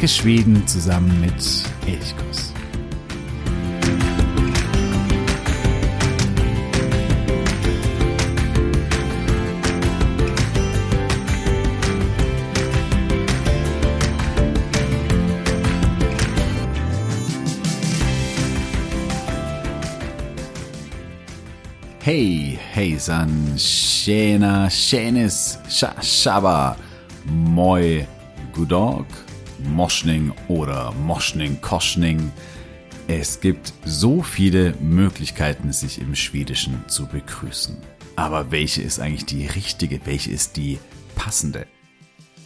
Entdecke Schweden zusammen mit Elchkuss. Hej, hejsan, tjena, tjenis, tja, tjaba, moi, goddag, moschning oder moschning, koschning. Es gibt so viele Möglichkeiten, sich im Schwedischen zu begrüßen. Aber welche ist eigentlich die richtige? Welche ist die passende?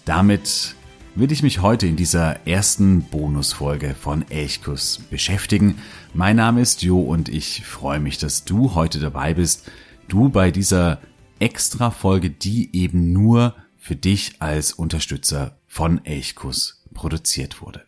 Damit will ich mich heute in dieser ersten Bonusfolge von Elchkuss beschäftigen. Mein Name ist Jo und ich freue mich, dass du heute dabei bist. Du bei dieser extra Folge, die eben nur für dich als Unterstützer von Elchkuss produziert wurde.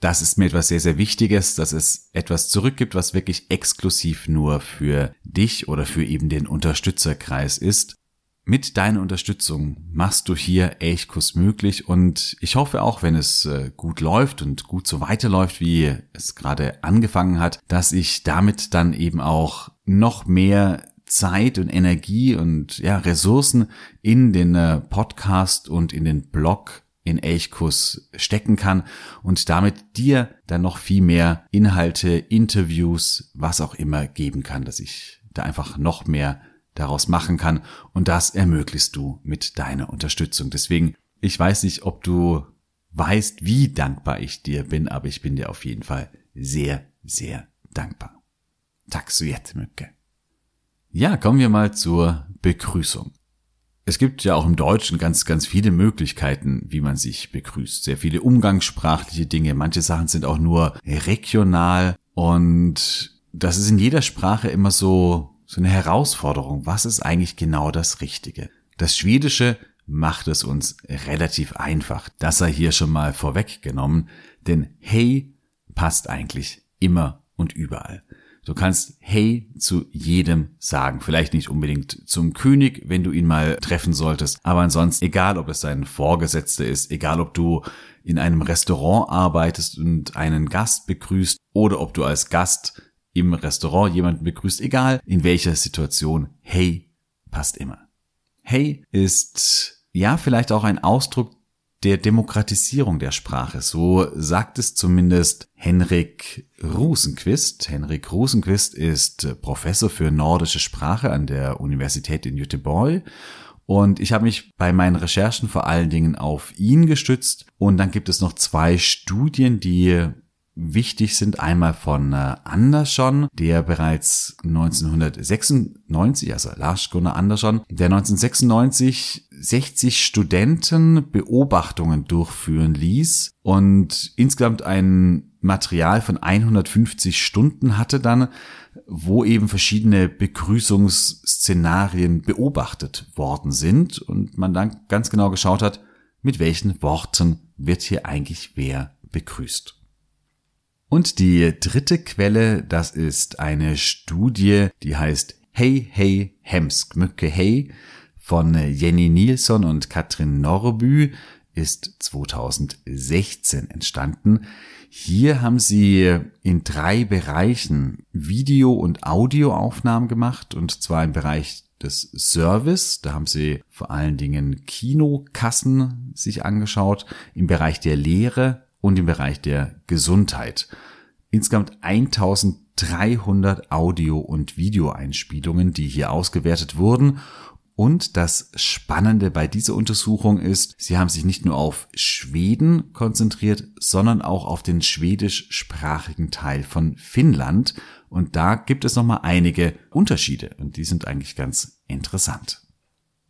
Das ist mir etwas sehr, sehr Wichtiges, dass es etwas zurückgibt, was wirklich exklusiv nur für dich oder für eben den Unterstützerkreis ist. Mit deiner Unterstützung machst du hier Elchkuss möglich und ich hoffe auch, wenn es äh, gut läuft und gut so weiterläuft, wie es gerade angefangen hat, dass ich damit dann eben auch noch mehr Zeit und Energie und ja, Ressourcen in den äh, Podcast und in den Blog in Elchkuss stecken kann und damit dir dann noch viel mehr Inhalte, Interviews, was auch immer geben kann, dass ich da einfach noch mehr daraus machen kann. Und das ermöglichst du mit deiner Unterstützung. Deswegen, ich weiß nicht, ob du weißt, wie dankbar ich dir bin, aber ich bin dir auf jeden Fall sehr, sehr dankbar. Tack så. Ja, kommen wir mal zur Begrüßung. Es gibt ja auch im Deutschen ganz, ganz viele Möglichkeiten, wie man sich begrüßt. Sehr viele umgangssprachliche Dinge. Manche Sachen sind auch nur regional und das ist in jeder Sprache immer so so eine Herausforderung. Was ist eigentlich genau das Richtige? Das Schwedische macht es uns relativ einfach. Das sei hier schon mal vorweggenommen, denn hey passt eigentlich immer und überall. Du kannst Hey zu jedem sagen. Vielleicht nicht unbedingt zum König, wenn du ihn mal treffen solltest. Aber ansonsten, egal ob es dein Vorgesetzter ist, egal ob du in einem Restaurant arbeitest und einen Gast begrüßt oder ob du als Gast im Restaurant jemanden begrüßt, egal in welcher Situation. Hey passt immer. Hey ist ja vielleicht auch ein Ausdruck der Demokratisierung der Sprache. So sagt es zumindest Henrik Rosenquist. Henrik Rosenquist ist Professor für nordische Sprache an der Universität in Göteborg. Und ich habe mich bei meinen Recherchen vor allen Dingen auf ihn gestützt. Und dann gibt es noch zwei Studien, die wichtig sind. Einmal von äh, Andersson, der bereits 1996, also Lars Gunnar Andersson, der 1996 60 Studenten Beobachtungen durchführen ließ und insgesamt ein Material von 150 Stunden hatte dann, wo eben verschiedene Begrüßungsszenarien beobachtet worden sind und man dann ganz genau geschaut hat, mit welchen Worten wird hier eigentlich wer begrüßt. Und die dritte Quelle, das ist eine Studie, die heißt Hey Hey Hemsk Mücke Hey von Jenny Nilsson und Katrin Norbü, ist 2016 entstanden. Hier haben sie in drei Bereichen Video- und Audioaufnahmen gemacht, und zwar im Bereich des Service. Da haben sie vor allen Dingen Kinokassen sich angeschaut, im Bereich der Lehre und im Bereich der Gesundheit. Insgesamt 1300 Audio- und Videoeinspielungen, die hier ausgewertet wurden. Und das Spannende bei dieser Untersuchung ist, sie haben sich nicht nur auf Schweden konzentriert, sondern auch auf den schwedischsprachigen Teil von Finnland. Und da gibt es nochmal einige Unterschiede und die sind eigentlich ganz interessant.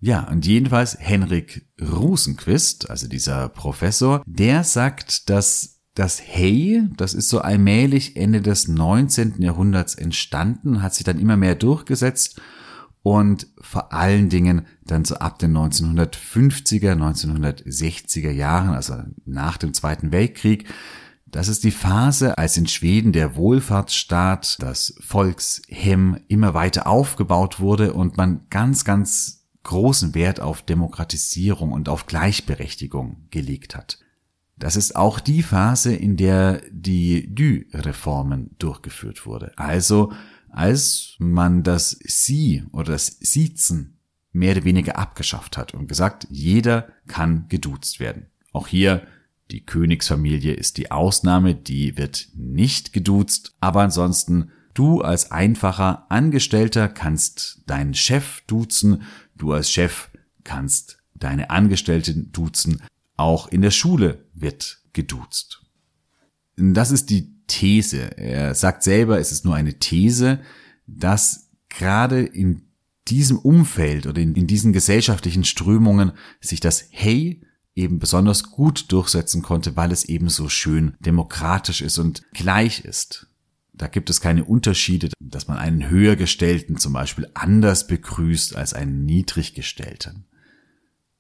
Ja, und jedenfalls Henrik Rosenquist, also dieser Professor, der sagt, dass das Hey, das ist so allmählich Ende des 19. Jahrhunderts entstanden, hat sich dann immer mehr durchgesetzt und vor allen Dingen dann so ab den 1950er, 1960er Jahren, also nach dem Zweiten Weltkrieg, das ist die Phase, als in Schweden der Wohlfahrtsstaat, das Volkshem immer weiter aufgebaut wurde und man ganz, ganz großen Wert auf Demokratisierung und auf Gleichberechtigung gelegt hat. Das ist auch die Phase, in der die Dü-Reformen durchgeführt wurde. Also als man das Sie oder das Siezen mehr oder weniger abgeschafft hat und gesagt, jeder kann geduzt werden. Auch hier die Königsfamilie ist die Ausnahme, die wird nicht geduzt, aber ansonsten du als einfacher Angestellter kannst deinen Chef duzen, du als Chef kannst deine Angestellten duzen, auch in der Schule wird geduzt. Das ist die These. Er sagt selber, es ist nur eine These, dass gerade in diesem Umfeld oder in, in diesen gesellschaftlichen Strömungen sich das Hey eben besonders gut durchsetzen konnte, weil es eben so schön demokratisch ist und gleich ist. Da gibt es keine Unterschiede, dass man einen höhergestellten zum Beispiel anders begrüßt als einen niedriggestellten.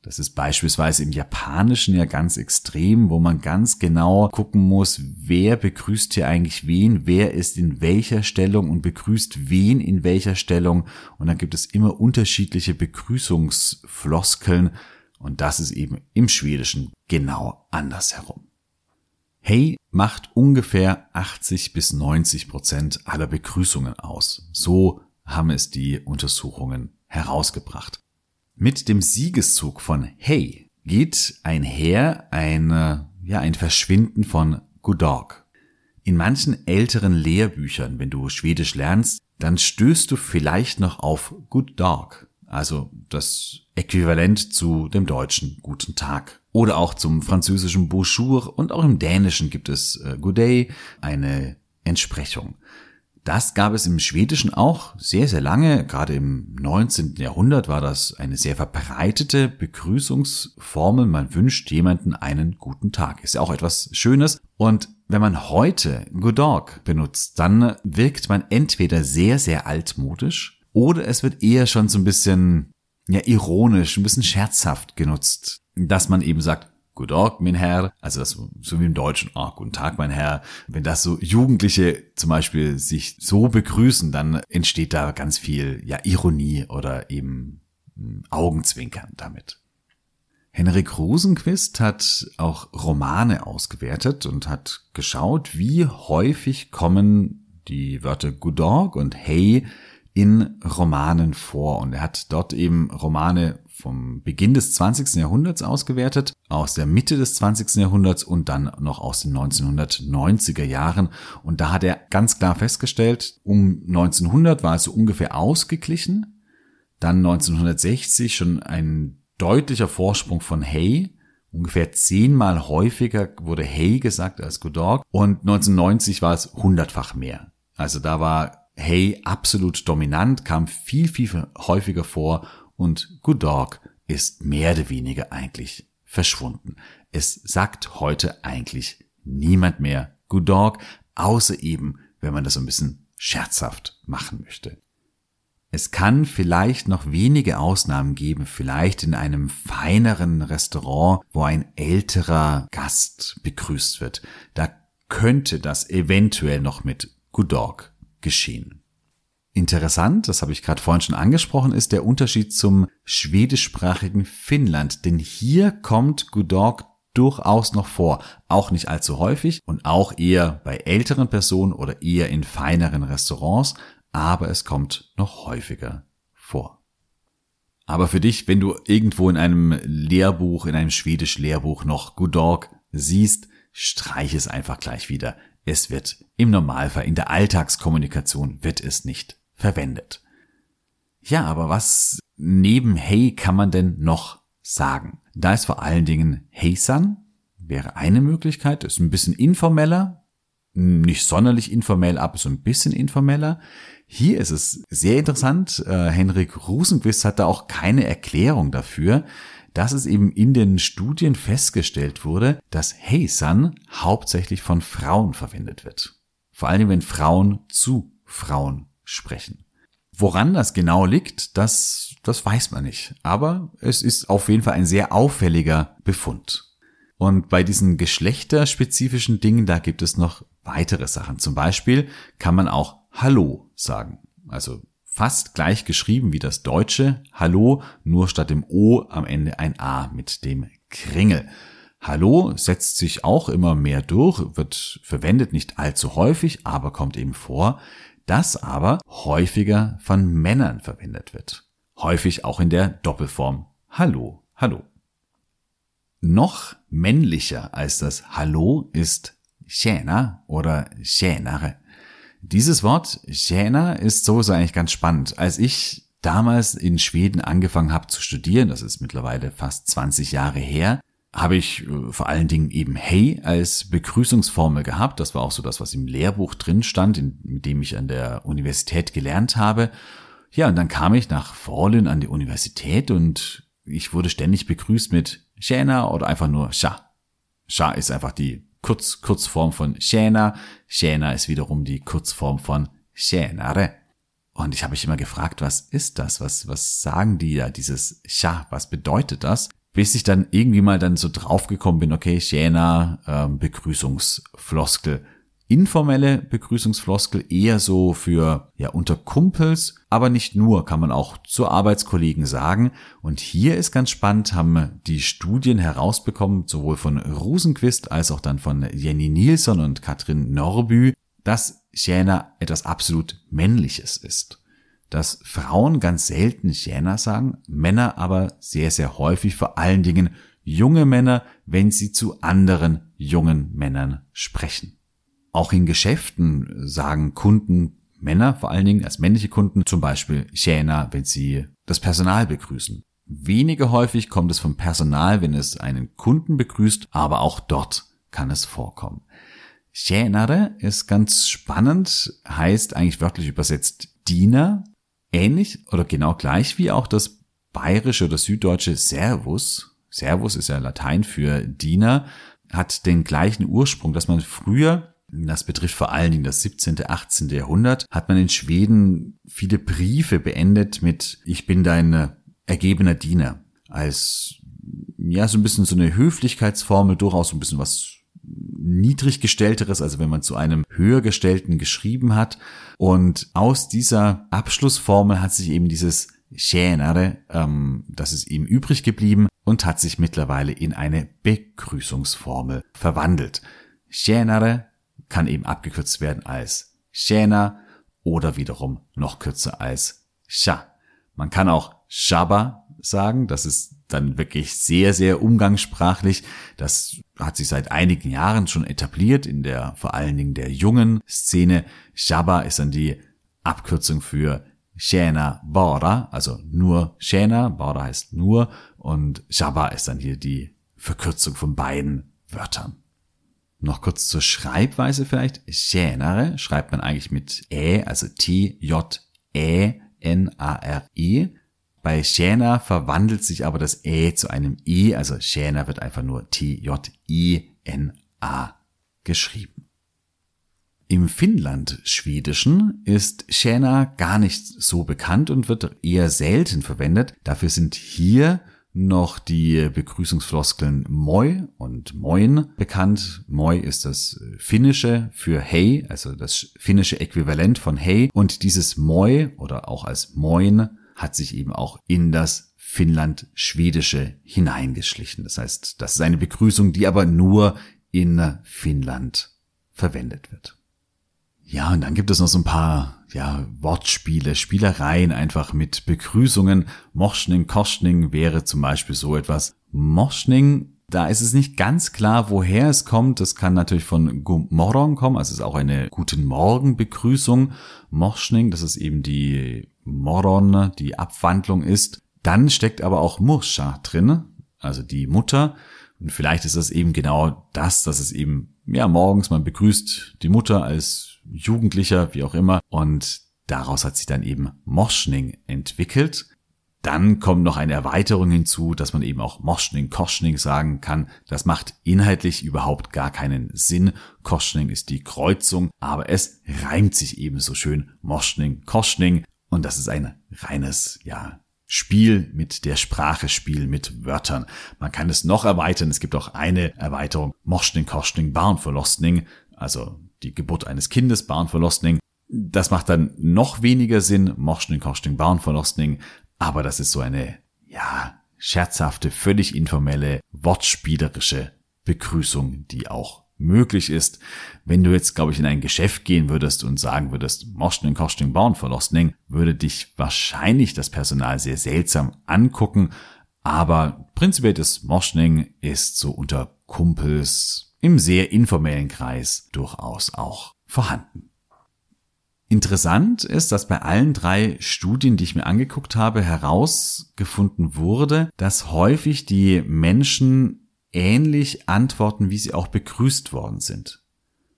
Das ist beispielsweise im Japanischen ja ganz extrem, wo man ganz genau gucken muss, wer begrüßt hier eigentlich wen, wer ist in welcher Stellung und begrüßt wen in welcher Stellung. Und dann gibt es immer unterschiedliche Begrüßungsfloskeln, und das ist eben im Schwedischen genau andersherum. Hey macht ungefähr 80 bis 90 Prozent aller Begrüßungen aus. So haben es die Untersuchungen herausgebracht. Mit dem Siegeszug von Hey geht einher eine, ja, ein Verschwinden von Goddag. In manchen älteren Lehrbüchern, wenn du Schwedisch lernst, dann stößt du vielleicht noch auf Good Dog also das Äquivalent zu dem deutschen Guten Tag. Oder auch zum französischen Bonjour und auch im Dänischen gibt es äh, Day, eine Entsprechung. Das gab es im Schwedischen auch sehr, sehr lange. Gerade im 19. Jahrhundert war das eine sehr verbreitete Begrüßungsformel. Man wünscht jemanden einen guten Tag. Ist ja auch etwas Schönes. Und wenn man heute Good Dog benutzt, dann wirkt man entweder sehr, sehr altmodisch oder es wird eher schon so ein bisschen, ja, ironisch, ein bisschen scherzhaft genutzt, dass man eben sagt, Good Tag, mein Herr, also das so wie im Deutschen, oh, guten Tag, mein Herr. Wenn das so Jugendliche zum Beispiel sich so begrüßen, dann entsteht da ganz viel, ja, Ironie oder eben hm, Augenzwinkern damit. Henrik Rosenquist hat auch Romane ausgewertet und hat geschaut, wie häufig kommen die Wörter Good Dog und Hey in Romanen vor. Und er hat dort eben Romane vom Beginn des 20. Jahrhunderts ausgewertet, aus der Mitte des 20. Jahrhunderts und dann noch aus den 1990er Jahren. Und da hat er ganz klar festgestellt, um 1900 war es so ungefähr ausgeglichen. Dann 1960 schon ein deutlicher Vorsprung von Hey. Ungefähr zehnmal häufiger wurde Hey gesagt als Good Dog. Und 1990 war es hundertfach mehr. Also da war Hey absolut dominant, kam viel, viel häufiger vor und Good Dog ist mehr oder weniger eigentlich verschwunden. Es sagt heute eigentlich niemand mehr Good Dog, außer eben, wenn man das so ein bisschen scherzhaft machen möchte. Es kann vielleicht noch wenige Ausnahmen geben, vielleicht in einem feineren Restaurant, wo ein älterer Gast begrüßt wird. Da könnte das eventuell noch mit Good Dog geschehen. Interessant, das habe ich gerade vorhin schon angesprochen, ist der Unterschied zum schwedischsprachigen Finnland, denn hier kommt Gudog durchaus noch vor, auch nicht allzu häufig und auch eher bei älteren Personen oder eher in feineren Restaurants, aber es kommt noch häufiger vor. Aber für dich, wenn du irgendwo in einem Lehrbuch, in einem schwedisch Lehrbuch noch Gudog siehst, streich es einfach gleich wieder. Es wird im Normalfall in der Alltagskommunikation wird es nicht verwendet. Ja, aber was neben Hey kann man denn noch sagen? Da ist vor allen Dingen Hey San wäre eine Möglichkeit, ist ein bisschen informeller, nicht sonderlich informell, aber so ein bisschen informeller. Hier ist es sehr interessant. Äh, Henrik Rosenquist hat da auch keine Erklärung dafür dass es eben in den Studien festgestellt wurde, dass Hey Sun hauptsächlich von Frauen verwendet wird. Vor allem, wenn Frauen zu Frauen sprechen. Woran das genau liegt, das, das weiß man nicht. Aber es ist auf jeden Fall ein sehr auffälliger Befund. Und bei diesen geschlechterspezifischen Dingen, da gibt es noch weitere Sachen. Zum Beispiel kann man auch Hallo sagen. Also fast gleich geschrieben wie das deutsche Hallo, nur statt dem O am Ende ein A mit dem Kringel. Hallo setzt sich auch immer mehr durch, wird verwendet nicht allzu häufig, aber kommt eben vor, das aber häufiger von Männern verwendet wird. Häufig auch in der Doppelform Hallo, Hallo. Noch männlicher als das Hallo ist Tjäna oder Tjänare. Dieses Wort Tjäna ist sowieso eigentlich ganz spannend. Als ich damals in Schweden angefangen habe zu studieren, das ist mittlerweile fast 20 Jahre her, habe ich äh, vor allen Dingen eben Hey als Begrüßungsformel gehabt. Das war auch so das, was im Lehrbuch drin stand, in, mit dem ich an der Universität gelernt habe. Ja, und dann kam ich nach Fallen an die Universität und ich wurde ständig begrüßt mit Shana oder einfach nur Sha. Sha ist einfach die Kurz, Kurzform von Shana. Shana ist wiederum die Kurzform von Shenare. Und ich habe mich immer gefragt, was ist das? Was, was sagen die da? Dieses Sha, was bedeutet das? bis ich dann irgendwie mal dann so draufgekommen bin, okay, Siena, ähm, Begrüßungsfloskel. Informelle Begrüßungsfloskel eher so für, ja, unter Kumpels, aber nicht nur, kann man auch zu Arbeitskollegen sagen. Und hier ist ganz spannend, haben die Studien herausbekommen, sowohl von Rosenquist als auch dann von Jenny Nilsson und Katrin Norbü, dass Siena etwas absolut Männliches ist dass Frauen ganz selten Jena sagen, Männer aber sehr, sehr häufig, vor allen Dingen junge Männer, wenn sie zu anderen jungen Männern sprechen. Auch in Geschäften sagen Kunden Männer, vor allen Dingen als männliche Kunden, zum Beispiel Jena, wenn sie das Personal begrüßen. Weniger häufig kommt es vom Personal, wenn es einen Kunden begrüßt, aber auch dort kann es vorkommen. Tjänare ist ganz spannend, heißt eigentlich wörtlich übersetzt Diener ähnlich oder genau gleich wie auch das bayerische oder süddeutsche Servus. Servus ist ja Latein für Diener, hat den gleichen Ursprung, dass man früher das betrifft vor allen Dingen das 17., 18. Jahrhundert, hat man in Schweden viele Briefe beendet mit Ich bin dein ergebener Diener. Als, ja, so ein bisschen so eine Höflichkeitsformel, durchaus so ein bisschen was niedriggestellteres, also wenn man zu einem höhergestellten geschrieben hat. Und aus dieser Abschlussformel hat sich eben dieses Tjänare, ähm, das ist ihm übrig geblieben und hat sich mittlerweile in eine Begrüßungsformel verwandelt. Tjänare kann eben abgekürzt werden als Tjäna oder wiederum noch kürzer als Sha. Man kann auch Shaba sagen, das ist dann wirklich sehr, sehr umgangssprachlich. Das hat sich seit einigen Jahren schon etabliert in der vor allen Dingen der jungen Szene. Shaba ist dann die Abkürzung für Shena Bora, also nur Shena, Bora heißt nur und Shaba ist dann hier die Verkürzung von beiden Wörtern. Noch kurz zur Schreibweise vielleicht. Schenare schreibt man eigentlich mit Ä, also T-J-E-N-A-R-E. Bei Schäner verwandelt sich aber das Ä zu einem E, also Schäner wird einfach nur T-J-E-N-A geschrieben. Im Finnland-Schwedischen ist Schäner gar nicht so bekannt und wird eher selten verwendet. Dafür sind hier noch die Begrüßungsfloskeln Moi und Moin bekannt. Moi ist das Finnische für Hey, also das finnische Äquivalent von Hey. Und dieses Moi oder auch als Moin hat sich eben auch in das Finnland-Schwedische hineingeschlichen. Das heißt, das ist eine Begrüßung, die aber nur in Finnland verwendet wird. Ja, und dann gibt es noch so ein paar ja, Wortspiele, Spielereien einfach mit Begrüßungen. Moschning, Koschning wäre zum Beispiel so etwas. Moschning, da ist es nicht ganz klar, woher es kommt. Das kann natürlich von Gumorron kommen, also es ist auch eine Guten Morgen Begrüßung. Moschning, das ist eben die Moron die Abwandlung ist. Dann steckt aber auch Murscha drin, also die Mutter. Und vielleicht ist das eben genau das, dass es eben, ja, morgens man begrüßt die Mutter als Jugendlicher, wie auch immer. Und daraus hat sich dann eben Moschning entwickelt. Dann kommt noch eine Erweiterung hinzu, dass man eben auch Moschning, Koschning sagen kann. Das macht inhaltlich überhaupt gar keinen Sinn. Koschning ist die Kreuzung, aber es reimt sich eben so schön. Moschning, Koschning. Und das ist ein reines, ja, Spiel mit der Sprache, Spiel mit Wörtern. Man kann es noch erweitern. Es gibt auch eine Erweiterung. Moschning, Koschning, Barnverlostning. Also die Geburt eines Kindes, Barnverlostning. Das macht dann noch weniger Sinn. Moschning, Koschning, Barnverlostning. Aber das ist so eine, ja, scherzhafte, völlig informelle, wortspielerische Begrüßung, die auch möglich ist. Wenn du jetzt, glaube ich, in ein Geschäft gehen würdest und sagen würdest, Moschning, Koschning, Bauen, Verlostning, würde dich wahrscheinlich das Personal sehr seltsam angucken. Aber prinzipiell das Moschning ist so unter Kumpels im sehr informellen Kreis durchaus auch vorhanden. Interessant ist, dass bei allen drei Studien, die ich mir angeguckt habe, herausgefunden wurde, dass häufig die Menschen ähnlich antworten, wie sie auch begrüßt worden sind.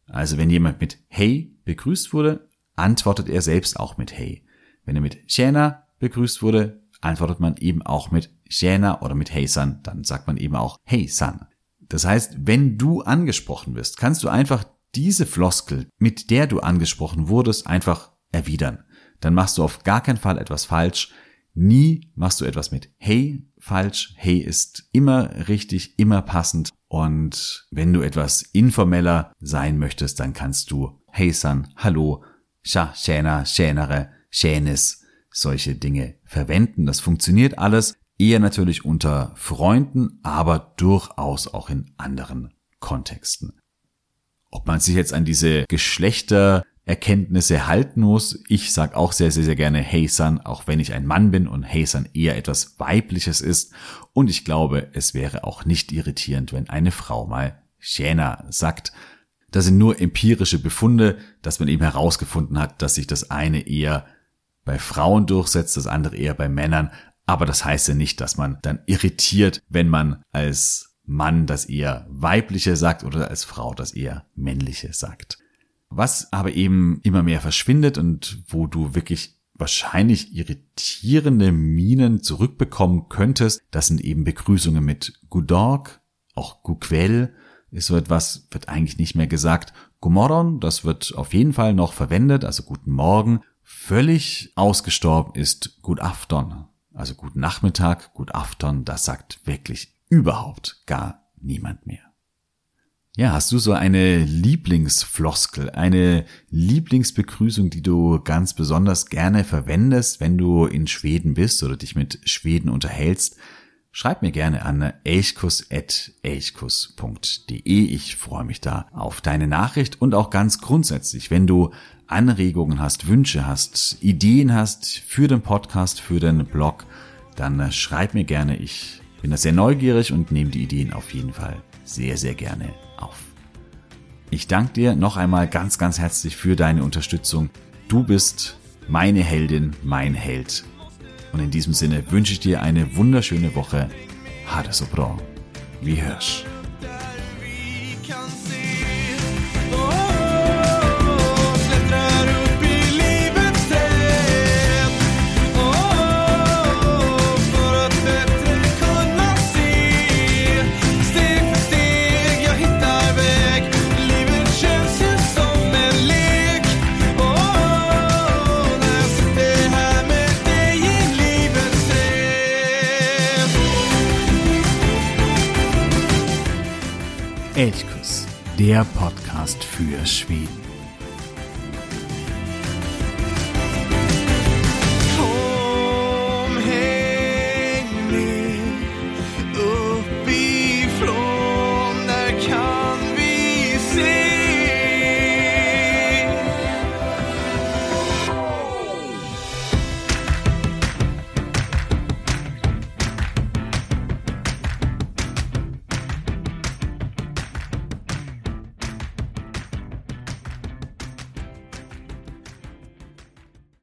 Also wenn jemand mit Hey begrüßt wurde, antwortet er selbst auch mit Hey. Wenn er mit Shana begrüßt wurde, antwortet man eben auch mit Shana oder mit Hey San, dann sagt man eben auch Hey San. Das heißt, wenn du angesprochen wirst, kannst du einfach diese Floskel, mit der du angesprochen wurdest, einfach erwidern. Dann machst du auf gar keinen Fall etwas falsch. Nie machst du etwas mit Hey falsch. Hey ist immer richtig, immer passend. Und wenn du etwas informeller sein möchtest, dann kannst du Hey San, Hallo, Sha, Shäna, Schänere, Schänis, solche Dinge verwenden. Das funktioniert alles. Eher natürlich unter Freunden, aber durchaus auch in anderen Kontexten. Ob man sich jetzt an diese Geschlechtererkenntnisse halten muss, ich sag auch sehr, sehr, sehr gerne Hey Son, auch wenn ich ein Mann bin und Hey Son eher etwas Weibliches ist. Und ich glaube, es wäre auch nicht irritierend, wenn eine Frau mal Shana sagt. Das sind nur empirische Befunde, dass man eben herausgefunden hat, dass sich das eine eher bei Frauen durchsetzt, das andere eher bei Männern. Aber das heißt ja nicht, dass man dann irritiert, wenn man als Mann das eher weibliche sagt oder als Frau das eher männliche sagt. Was aber eben immer mehr verschwindet und wo du wirklich wahrscheinlich irritierende Minen zurückbekommen könntest, das sind eben Begrüßungen mit Gudorg, auch Guquel ist so etwas, wird eigentlich nicht mehr gesagt. Gumorron, das wird auf jeden Fall noch verwendet, also guten Morgen. Völlig ausgestorben ist Good Afton, also guten Nachmittag, Good Afton, das sagt wirklich überhaupt gar niemand mehr. Ja, hast du so eine Lieblingsfloskel, eine Lieblingsbegrüßung, die du ganz besonders gerne verwendest, wenn du in Schweden bist oder dich mit Schweden unterhältst? Schreib mir gerne an elchkus.elchkus.de. Ich freue mich da auf deine Nachricht und auch ganz grundsätzlich, wenn du Anregungen hast, Wünsche hast, Ideen hast für den Podcast, für den Blog, dann schreib mir gerne. Ich bin da sehr neugierig und nehme die Ideen auf jeden Fall sehr, sehr gerne auf. Ich danke dir noch einmal ganz, ganz herzlich für deine Unterstützung. Du bist meine Heldin, mein Held. Und in diesem Sinne wünsche ich dir eine wunderschöne Woche. Hade so bra. Wie hörst. Elchkuss, der Podcast für Schweden.